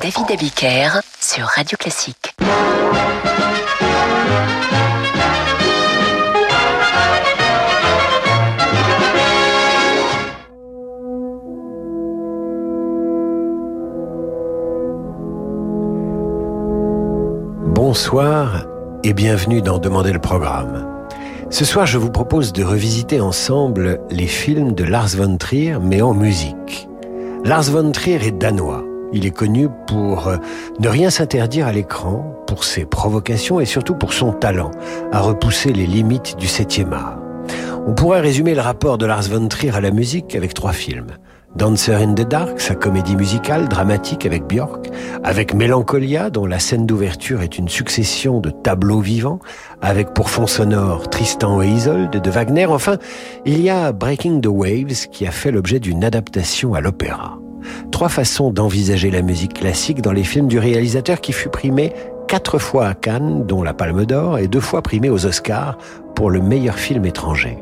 David Abiker sur Radio Classique. Bonsoir et bienvenue dans Demander le programme. Ce soir, je vous propose de revisiter ensemble les films de Lars von Trier, mais en musique. Lars von Trier est danois. Il est connu pour euh, ne rien s'interdire à l'écran, pour ses provocations et surtout pour son talent à repousser les limites du septième art. On pourrait résumer le rapport de Lars von Trier à la musique avec trois films. Dancer in the Dark, sa comédie musicale dramatique avec Björk, avec Mélancolia, dont la scène d'ouverture est une succession de tableaux vivants, avec pour fond sonore Tristan et Isolde de Wagner. Enfin, il y a Breaking the Waves qui a fait l'objet d'une adaptation à l'opéra. Trois façons d'envisager la musique classique dans les films du réalisateur qui fut primé quatre fois à Cannes, dont la Palme d'Or, et deux fois primé aux Oscars pour le meilleur film étranger.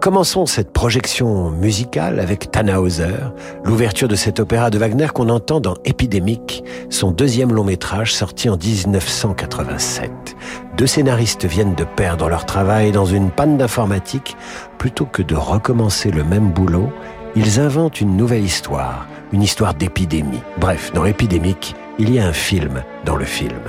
Commençons cette projection musicale avec Tannhauser, l'ouverture de cet opéra de Wagner qu'on entend dans Épidémique, son deuxième long métrage sorti en 1987. Deux scénaristes viennent de perdre leur travail dans une panne d'informatique. Plutôt que de recommencer le même boulot, ils inventent une nouvelle histoire, une histoire d'épidémie. Bref, dans Épidémique, il y a un film dans le film.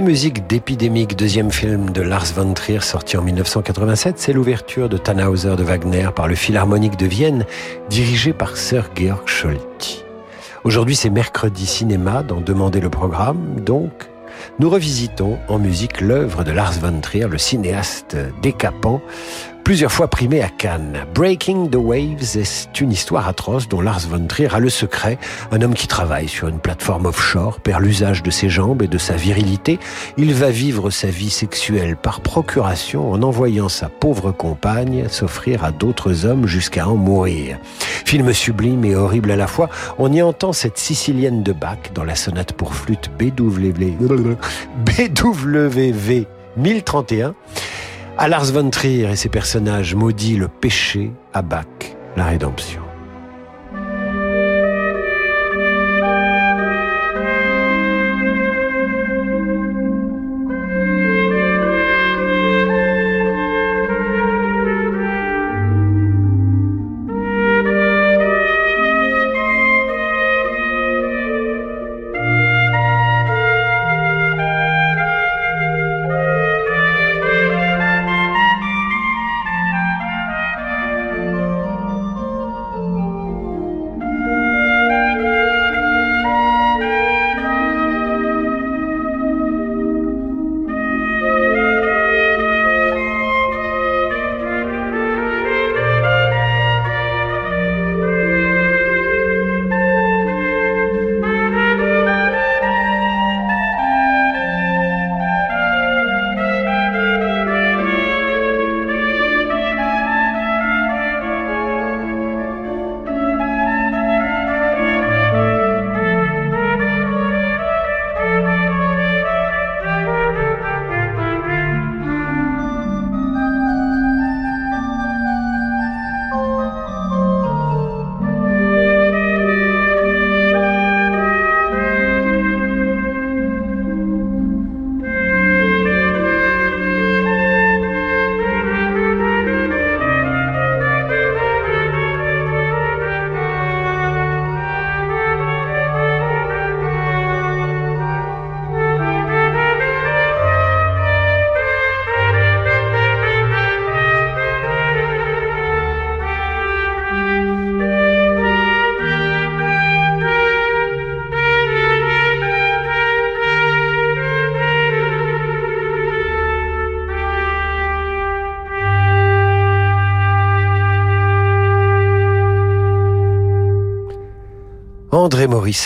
La musique d'Épidémique, deuxième film de Lars von Trier sorti en 1987, c'est l'ouverture de Tannhauser de Wagner par le Philharmonique de Vienne, dirigé par Sir Georg Scholti. Aujourd'hui, c'est mercredi cinéma dans Demander le programme, donc nous revisitons en musique l'œuvre de Lars von Trier, le cinéaste décapant, plusieurs fois primé à Cannes. Breaking the Waves est une histoire atroce dont Lars von Trier a le secret. Un homme qui travaille sur une plateforme offshore perd l'usage de ses jambes et de sa virilité. Il va vivre sa vie sexuelle par procuration en envoyant sa pauvre compagne s'offrir à d'autres hommes jusqu'à en mourir. Film sublime et horrible à la fois, on y entend cette sicilienne de Bach dans la sonate pour flûte BWV, BWV 1031 à Lars von Trier et ses personnages maudits le péché, à Bach la rédemption.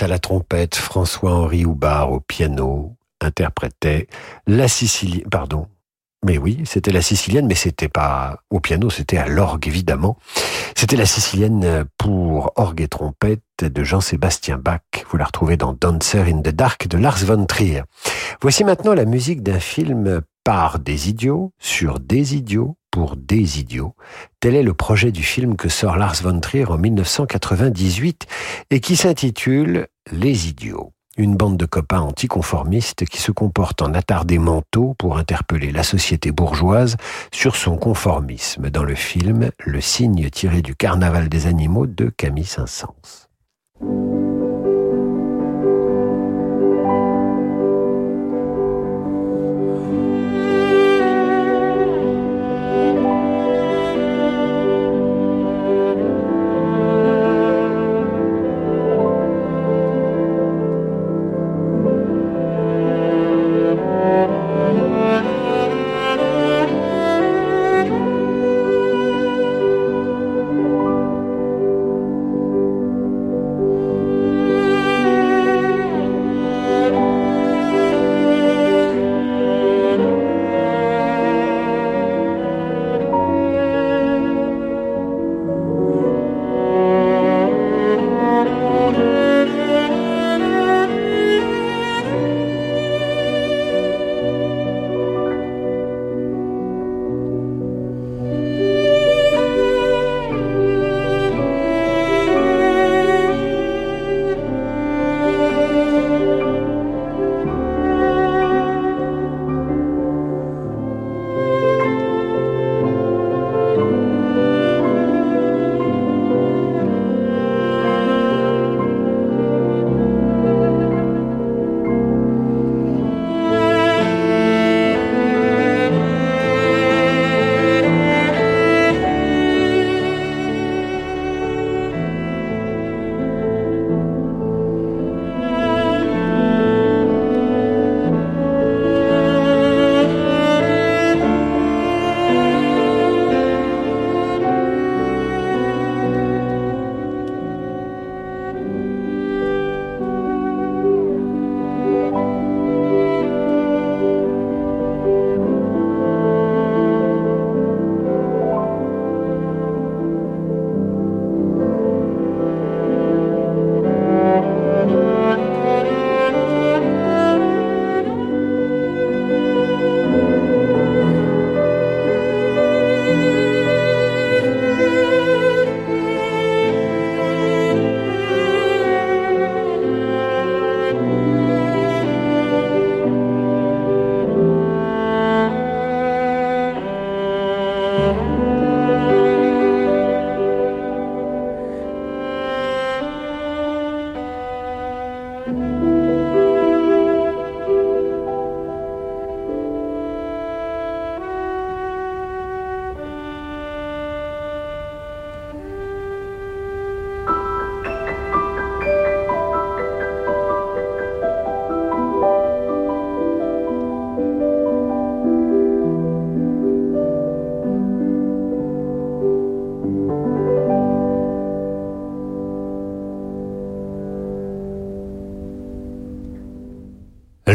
À la trompette, François-Henri Houbard au piano, interprétait la Sicilienne, pardon, mais oui, c'était la Sicilienne, mais c'était pas au piano, c'était à l'orgue, évidemment. C'était la Sicilienne pour orgue et trompette de Jean-Sébastien Bach. Vous la retrouvez dans Dancer in the Dark de Lars von Trier. Voici maintenant la musique d'un film par des idiots, sur des idiots, pour des idiots. Tel est le projet du film que sort Lars von Trier en 1998 et qui s'intitule Les idiots. Une bande de copains anticonformistes qui se comportent en attardés mentaux pour interpeller la société bourgeoise sur son conformisme dans le film Le signe tiré du carnaval des animaux de Camille Saint-Saëns.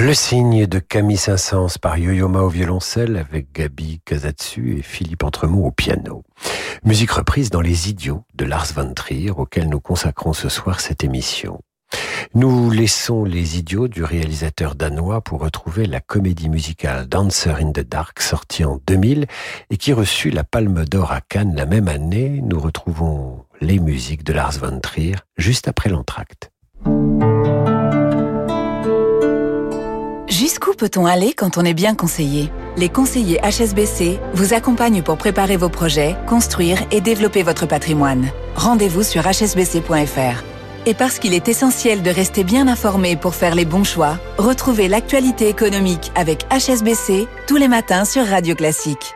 Le signe de Camille Saint-Saëns par Yo-Yo au violoncelle avec Gabi Kazatsu et Philippe Entremont au piano. Musique reprise dans Les Idiots de Lars von Trier auquel nous consacrons ce soir cette émission. Nous laissons Les Idiots du réalisateur danois pour retrouver la comédie musicale Dancer in the Dark sortie en 2000 et qui reçut la Palme d'Or à Cannes la même année. Nous retrouvons les musiques de Lars von Trier juste après l'entracte. Jusqu'où peut-on aller quand on est bien conseillé? Les conseillers HSBC vous accompagnent pour préparer vos projets, construire et développer votre patrimoine. Rendez-vous sur hsbc.fr. Et parce qu'il est essentiel de rester bien informé pour faire les bons choix, retrouvez l'actualité économique avec HSBC tous les matins sur Radio Classique.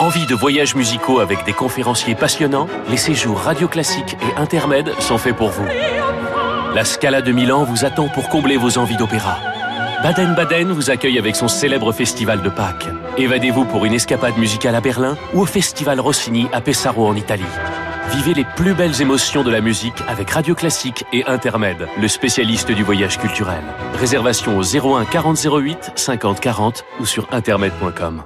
Envie de voyages musicaux avec des conférenciers passionnants? Les séjours radio classiques et intermèdes sont faits pour vous. La Scala de Milan vous attend pour combler vos envies d'opéra. Baden-Baden vous accueille avec son célèbre festival de Pâques. Évadez-vous pour une escapade musicale à Berlin ou au festival Rossini à Pesaro en Italie. Vivez les plus belles émotions de la musique avec Radio Classique et Intermède, le spécialiste du voyage culturel. Réservation au 01 40 08 50 40 ou sur intermed.com.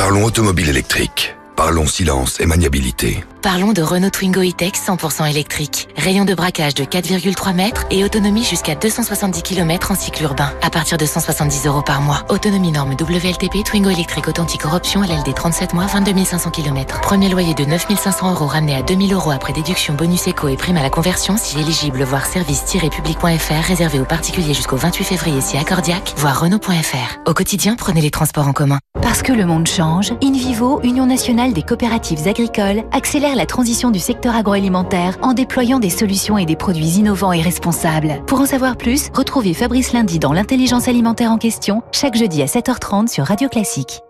Parlons automobile électrique. Parlons silence et maniabilité. Parlons de Renault Twingo E-Tech 100% électrique. Rayon de braquage de 4,3 mètres et autonomie jusqu'à 270 km en cycle urbain. À partir de 170 euros par mois. Autonomie norme WLTP Twingo électrique authentique corruption LLD 37 mois 22 500 km. Premier loyer de 9 500 euros ramené à 2000 euros après déduction bonus éco et prime à la conversion si éligible. Voir service-public.fr réservé aux particuliers jusqu'au 28 février si accordiaque. Voir Renault.fr. Au quotidien, prenez les transports en commun. Parce que le monde change, InVivo, Union nationale des coopératives agricoles, accélère la transition du secteur agroalimentaire en déployant des solutions et des produits innovants et responsables. Pour en savoir plus, retrouvez Fabrice Lundi dans l'intelligence alimentaire en question, chaque jeudi à 7h30 sur Radio Classique.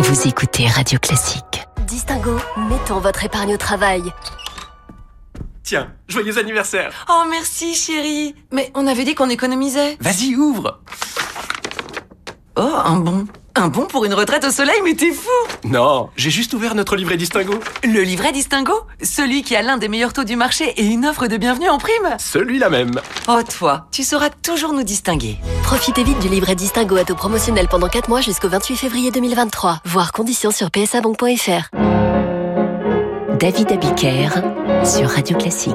Vous écoutez Radio Classique. Distingo, mettons votre épargne au travail. Tiens, joyeux anniversaire Oh merci chérie Mais on avait dit qu'on économisait Vas-y, ouvre Oh, un bon un bon pour une retraite au soleil, mais t'es fou Non, j'ai juste ouvert notre livret Distingo. Le livret Distingo Celui qui a l'un des meilleurs taux du marché et une offre de bienvenue en prime? Celui-là même. Oh toi, tu sauras toujours nous distinguer. Profitez vite du livret Distingo à taux promotionnel pendant 4 mois jusqu'au 28 février 2023. Voir conditions sur psabank.fr. David Abiker sur Radio Classique.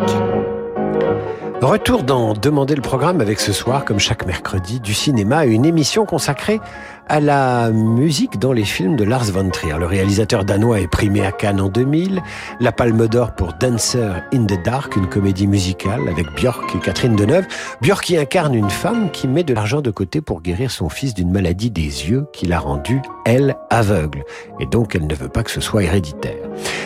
Retour dans Demander le programme avec ce soir, comme chaque mercredi, du cinéma, une émission consacrée à la musique dans les films de Lars von Trier. Le réalisateur danois est primé à Cannes en 2000, la Palme d'Or pour Dancer in the Dark, une comédie musicale avec Björk et Catherine Deneuve. Björk qui incarne une femme qui met de l'argent de côté pour guérir son fils d'une maladie des yeux qui l'a rendue, elle, aveugle. Et donc elle ne veut pas que ce soit héréditaire.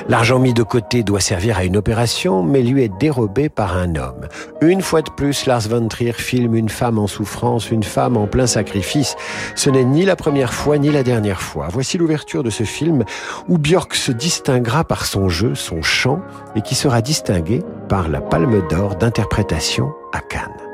L'argent mis de côté doit servir à une opération, mais lui est dérobé par un homme. Une fois de plus, Lars von Trier filme une femme en souffrance, une femme en plein sacrifice. Ce n'est ni la première fois ni la dernière fois. Voici l'ouverture de ce film où Björk se distinguera par son jeu, son chant, et qui sera distingué par la Palme d'Or d'interprétation à Cannes.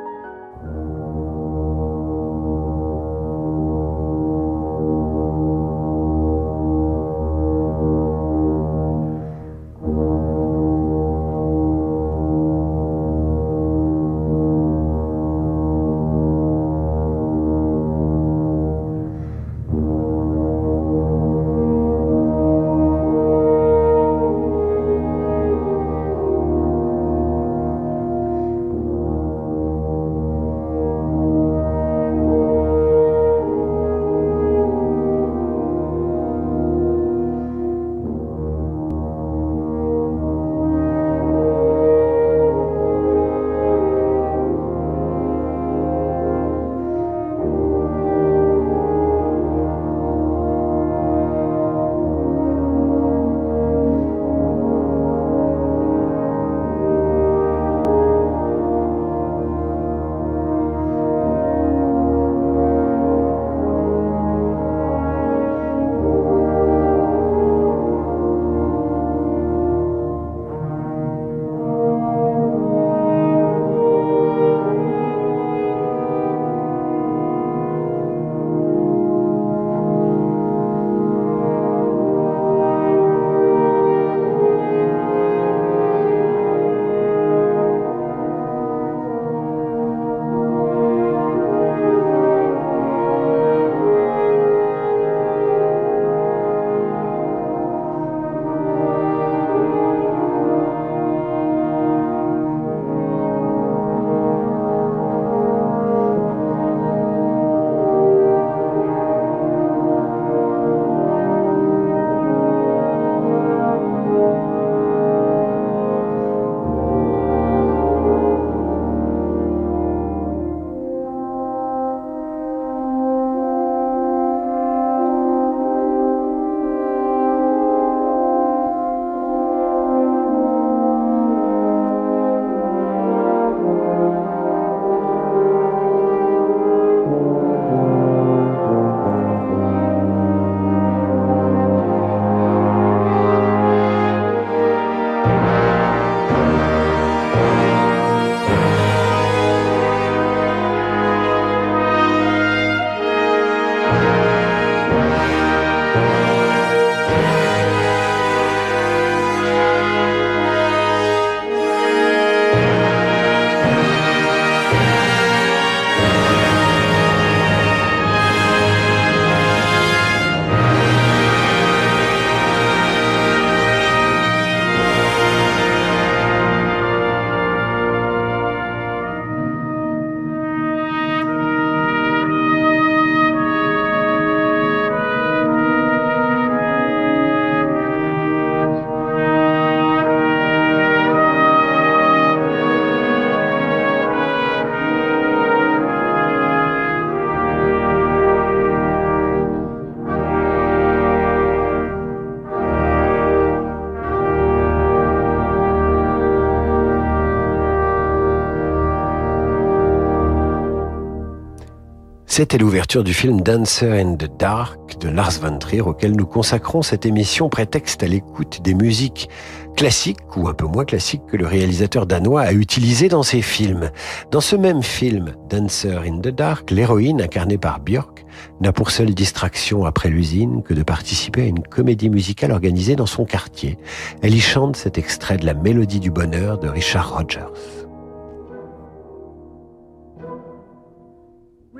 C'était l'ouverture du film Dancer in the Dark de Lars von Trier auquel nous consacrons cette émission prétexte à l'écoute des musiques classiques ou un peu moins classiques que le réalisateur danois a utilisé dans ses films. Dans ce même film, Dancer in the Dark, l'héroïne incarnée par Björk n'a pour seule distraction après l'usine que de participer à une comédie musicale organisée dans son quartier. Elle y chante cet extrait de la Mélodie du bonheur de Richard Rogers.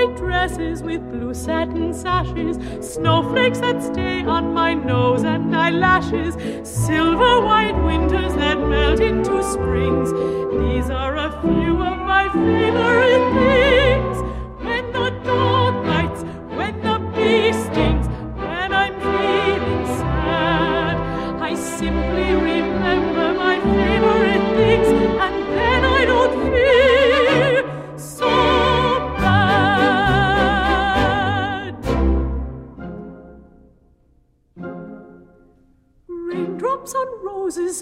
white dresses with blue satin sashes, snowflakes that stay on my nose and eyelashes, silver white winters that melt into springs. These are a few of my favorite things.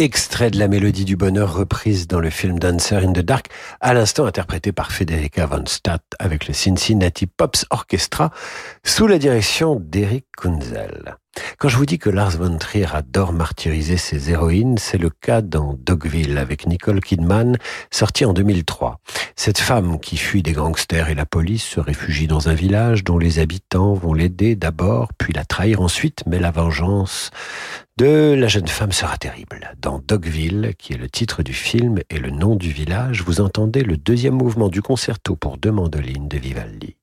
Extrait de la mélodie du bonheur reprise dans le film Dancer in the Dark, à l'instant interprété par Federica von Stadt avec le Cincinnati Pops Orchestra sous la direction d'Eric Kunzel. Quand je vous dis que Lars von Trier adore martyriser ses héroïnes, c'est le cas dans Dogville avec Nicole Kidman, sorti en 2003. Cette femme qui fuit des gangsters et la police se réfugie dans un village dont les habitants vont l'aider d'abord, puis la trahir ensuite, mais la vengeance de la jeune femme sera terrible. Dans Dogville, qui est le titre du film et le nom du village, vous entendez le deuxième mouvement du concerto pour deux mandolines de Vivaldi.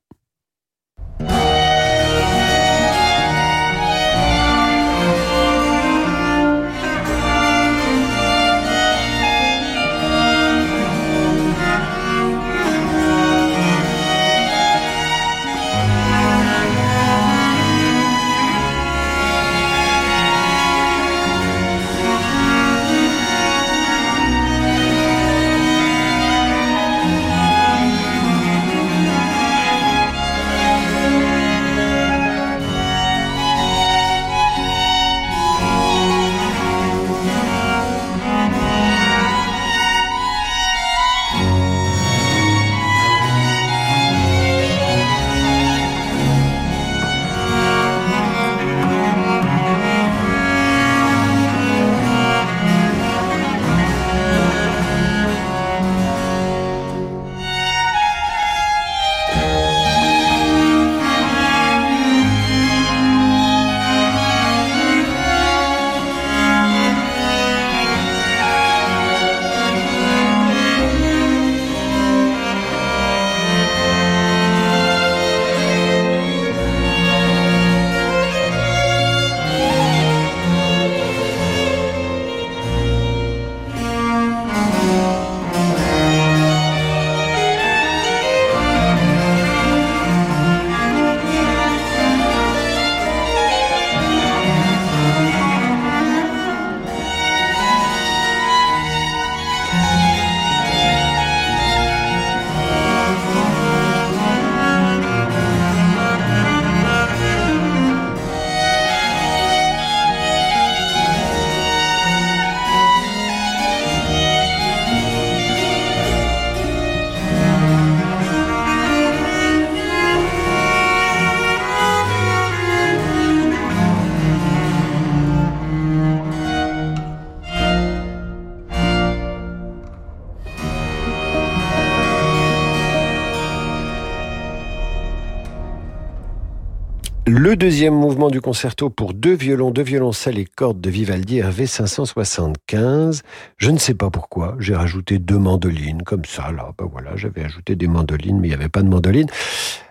Le deuxième mouvement du concerto pour deux violons, deux violoncelles et cordes de Vivaldi RV 575. Je ne sais pas pourquoi, j'ai rajouté deux mandolines, comme ça, là, ben voilà, j'avais ajouté des mandolines, mais il n'y avait pas de mandolines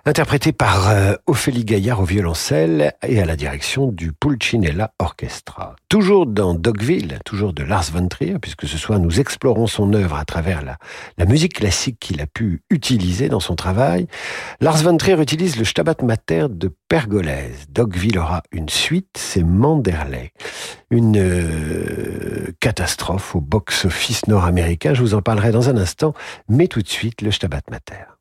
interprété par euh, Ophélie Gaillard au violoncelle et à la direction du Pulcinella Orchestra. Toujours dans Dogville, toujours de Lars von Trier, puisque ce soir nous explorons son œuvre à travers la, la musique classique qu'il a pu utiliser dans son travail. Lars von Trier utilise le Stabat Mater de Pergolèse. Dogville aura une suite, c'est Manderley. Une euh, catastrophe au box-office nord-américain, je vous en parlerai dans un instant, mais tout de suite le Stabat Mater.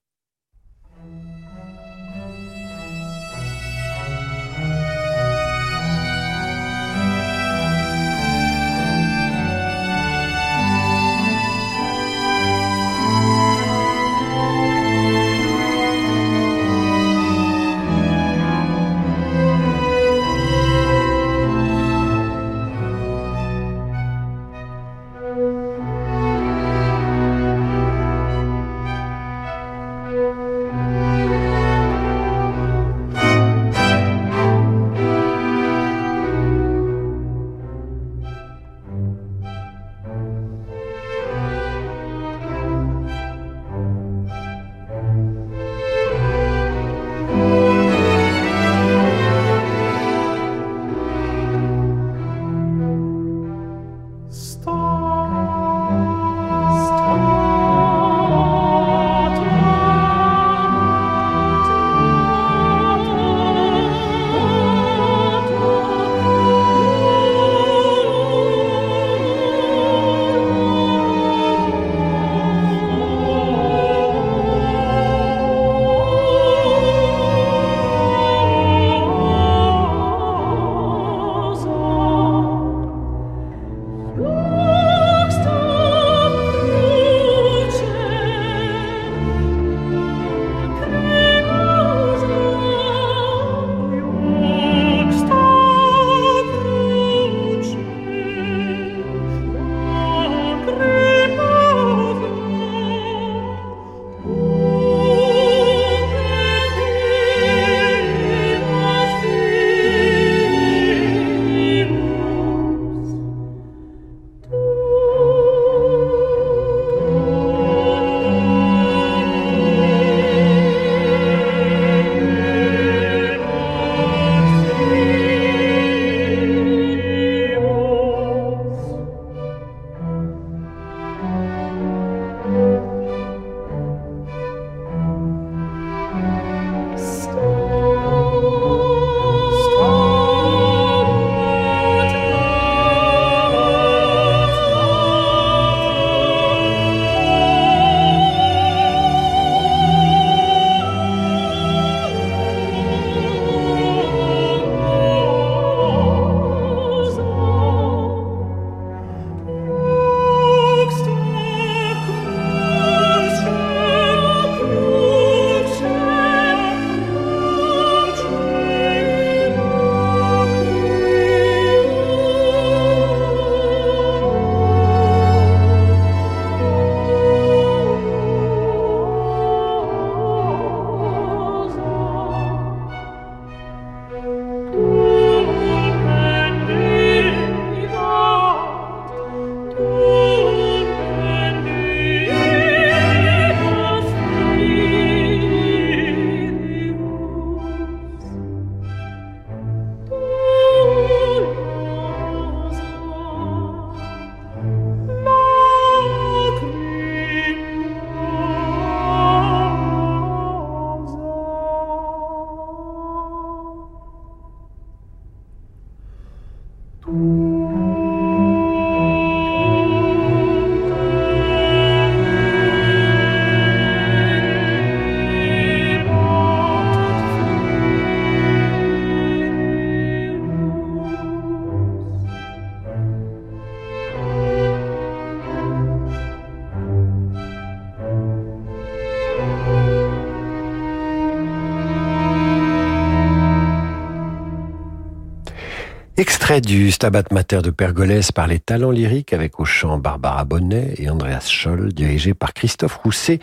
Du Stabat Mater de Pergolèse par les talents lyriques avec au chant Barbara Bonnet et Andreas Scholl, dirigé par Christophe Rousset.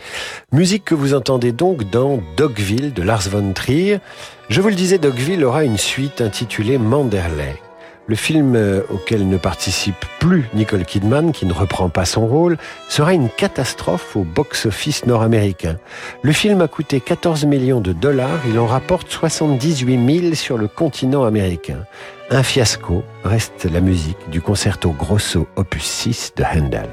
Musique que vous entendez donc dans Dogville de Lars von Trier. Je vous le disais, Dogville aura une suite intitulée Manderley. Le film euh, auquel ne participe plus Nicole Kidman, qui ne reprend pas son rôle, sera une catastrophe au box-office nord-américain. Le film a coûté 14 millions de dollars, il en rapporte 78 000 sur le continent américain. Un fiasco reste la musique du concerto grosso opus 6 de Handel.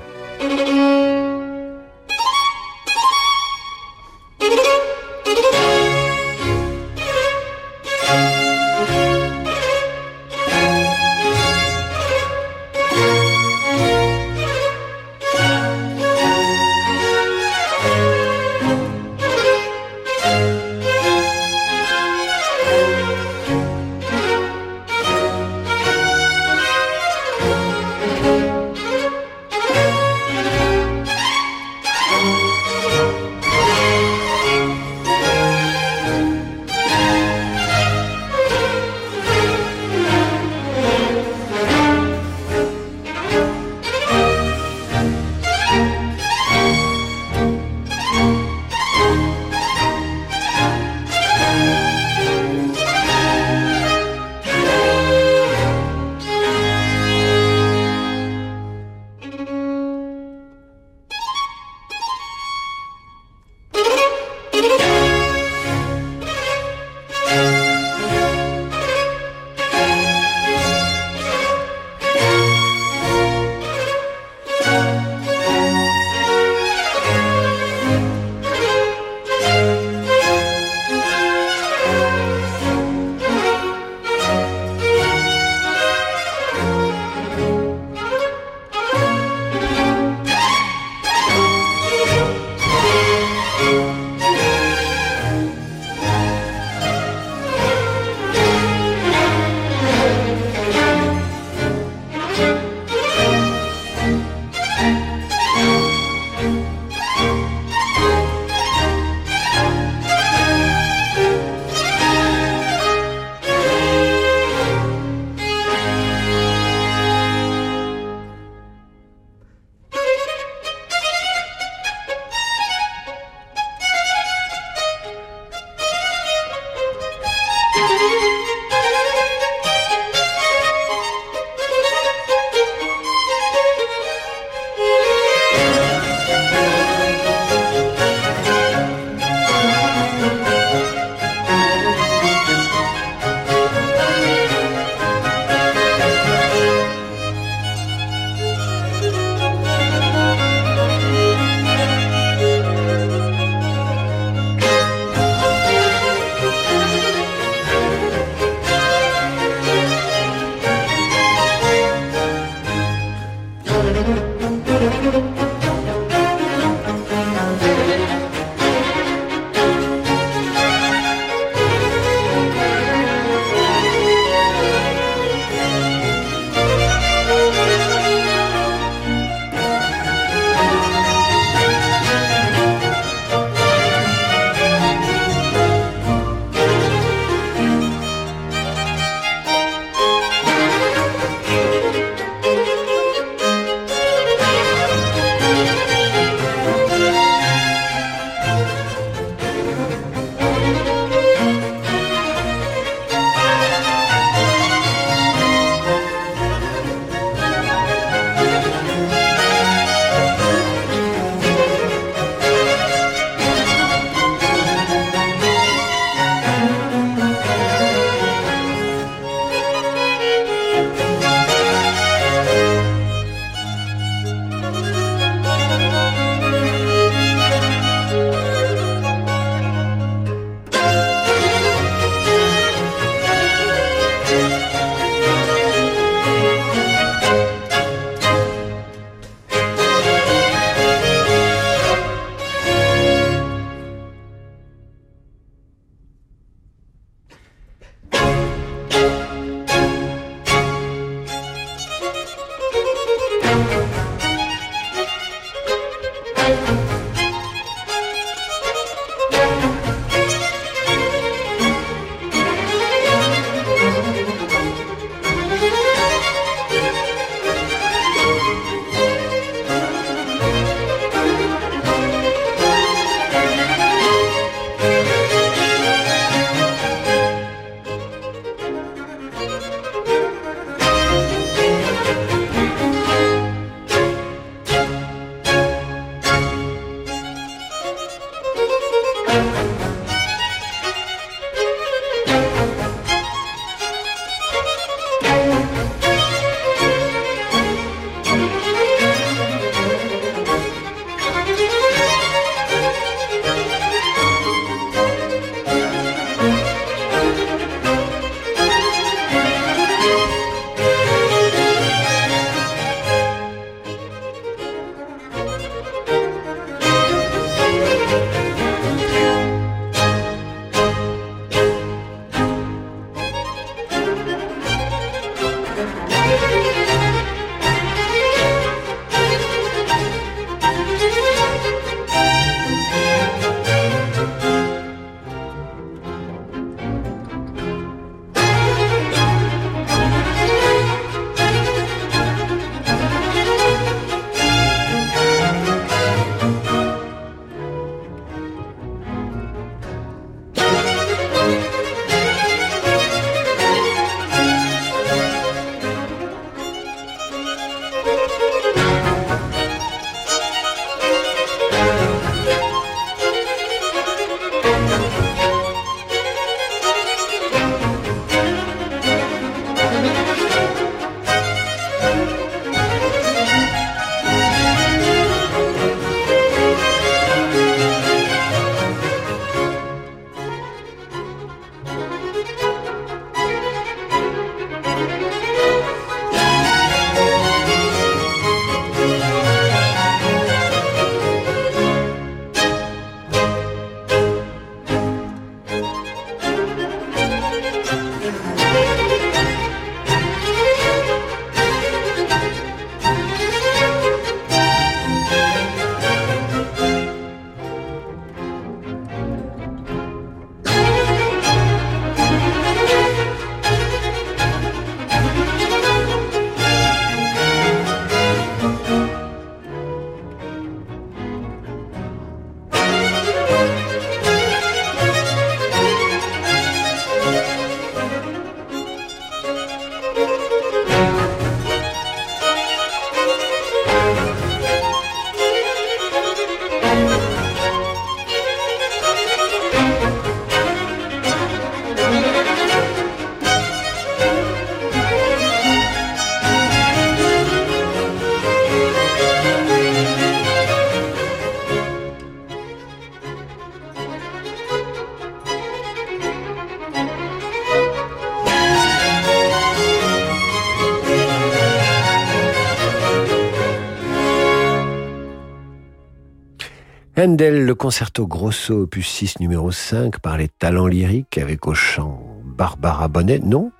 Handel, le concerto grosso opus 6 numéro 5 par les talents lyriques avec au chant Barbara Bonnet, non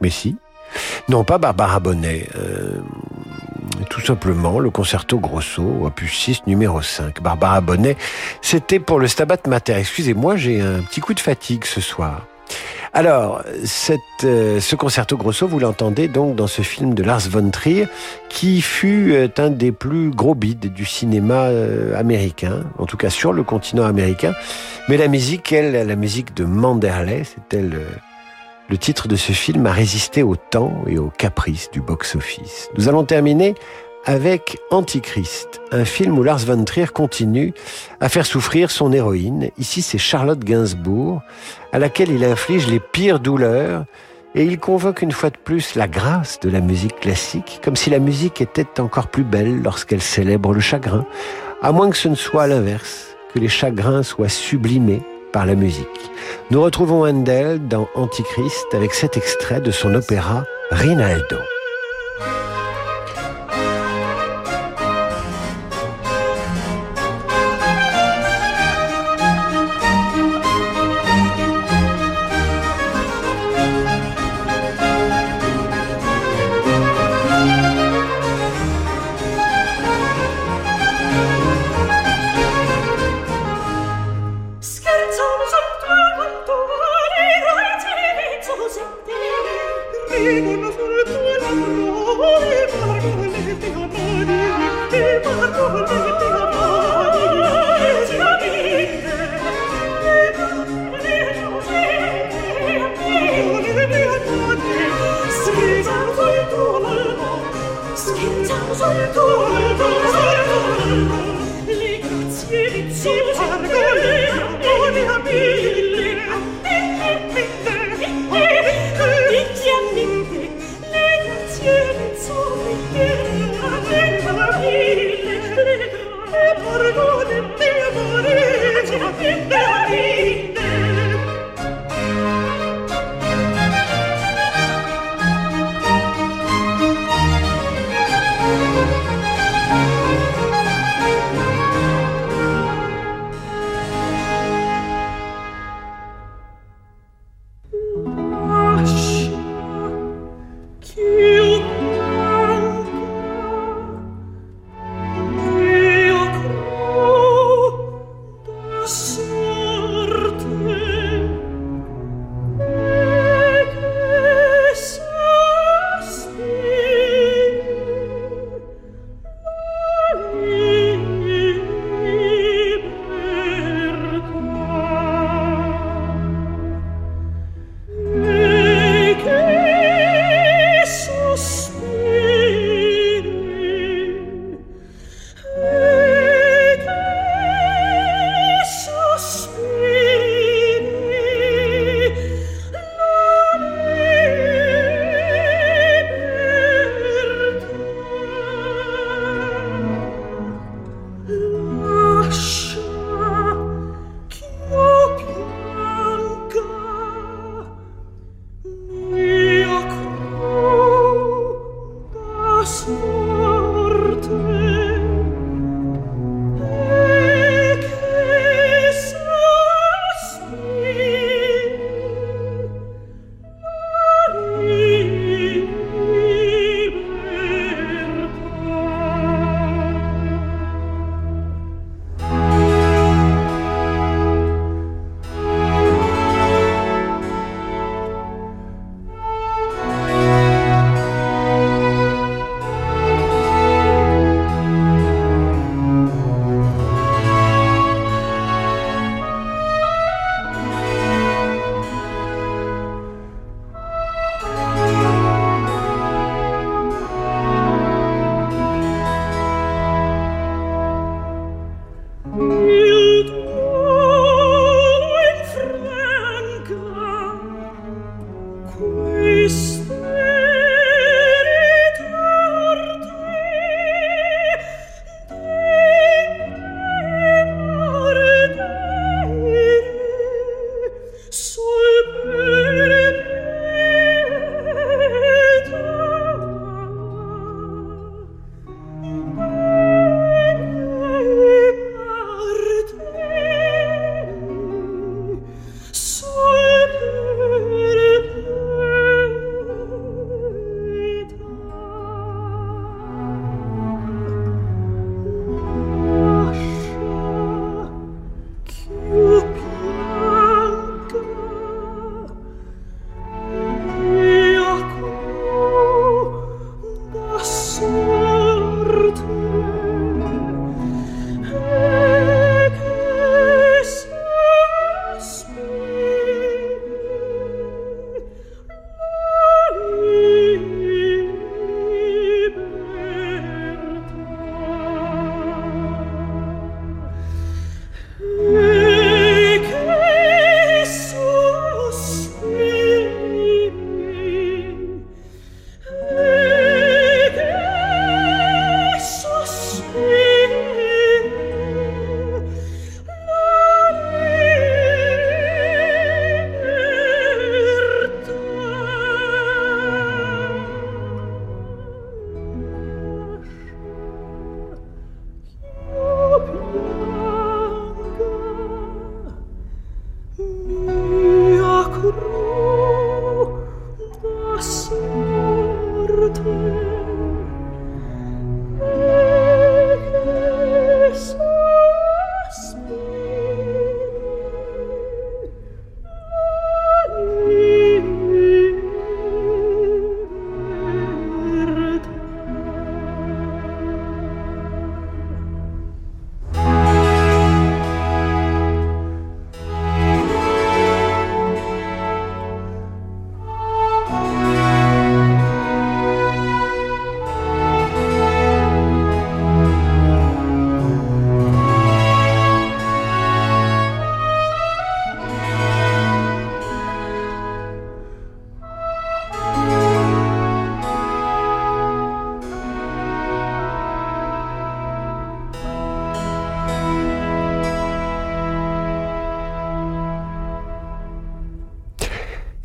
Mais si. Non, pas Barbara Bonnet. Euh, tout simplement le concerto grosso, opus 6, numéro 5. Barbara Bonnet, c'était pour le Stabat Mater. Excusez-moi, j'ai un petit coup de fatigue ce soir. Alors, cette, euh, ce concerto grosso, vous l'entendez donc dans ce film de Lars von Trier, qui fut euh, un des plus gros bides du cinéma euh, américain, en tout cas sur le continent américain. Mais la musique, elle, la musique de Manderley, c'était le, le titre de ce film, a résisté au temps et aux caprices du box-office. Nous allons terminer avec Antichrist, un film où Lars von Trier continue à faire souffrir son héroïne. Ici, c'est Charlotte Gainsbourg, à laquelle il inflige les pires douleurs et il convoque une fois de plus la grâce de la musique classique, comme si la musique était encore plus belle lorsqu'elle célèbre le chagrin, à moins que ce ne soit l'inverse, que les chagrins soient sublimés par la musique. Nous retrouvons Handel dans Antichrist avec cet extrait de son opéra Rinaldo.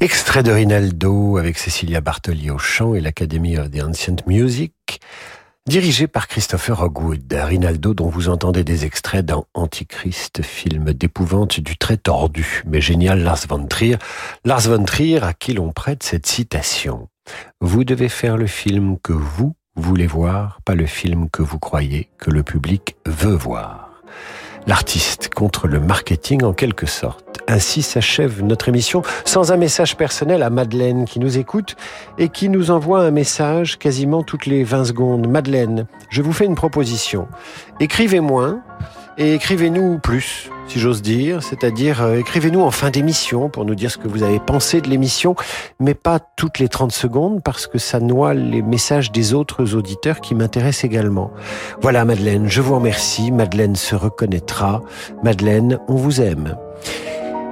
Extrait de Rinaldo avec Cecilia Bartoli au chant et l'Academy of the Ancient Music, dirigé par Christopher Hogwood. Rinaldo dont vous entendez des extraits dans Antichrist, film d'épouvante du très tordu, mais génial Lars von Trier. Lars von Trier à qui l'on prête cette citation. Vous devez faire le film que vous voulez voir, pas le film que vous croyez que le public veut voir. L'artiste contre le marketing en quelque sorte. Ainsi s'achève notre émission sans un message personnel à Madeleine qui nous écoute et qui nous envoie un message quasiment toutes les 20 secondes. Madeleine, je vous fais une proposition. Écrivez moins et écrivez-nous plus, si j'ose dire, c'est-à-dire euh, écrivez-nous en fin d'émission pour nous dire ce que vous avez pensé de l'émission, mais pas toutes les 30 secondes parce que ça noie les messages des autres auditeurs qui m'intéressent également. Voilà Madeleine, je vous remercie, Madeleine se reconnaîtra, Madeleine, on vous aime.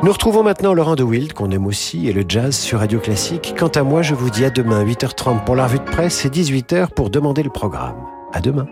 Nous retrouvons maintenant Laurent de Wild, qu'on aime aussi, et le jazz sur Radio Classique. Quant à moi, je vous dis à demain, 8h30 pour la revue de presse et 18h pour demander le programme. À demain.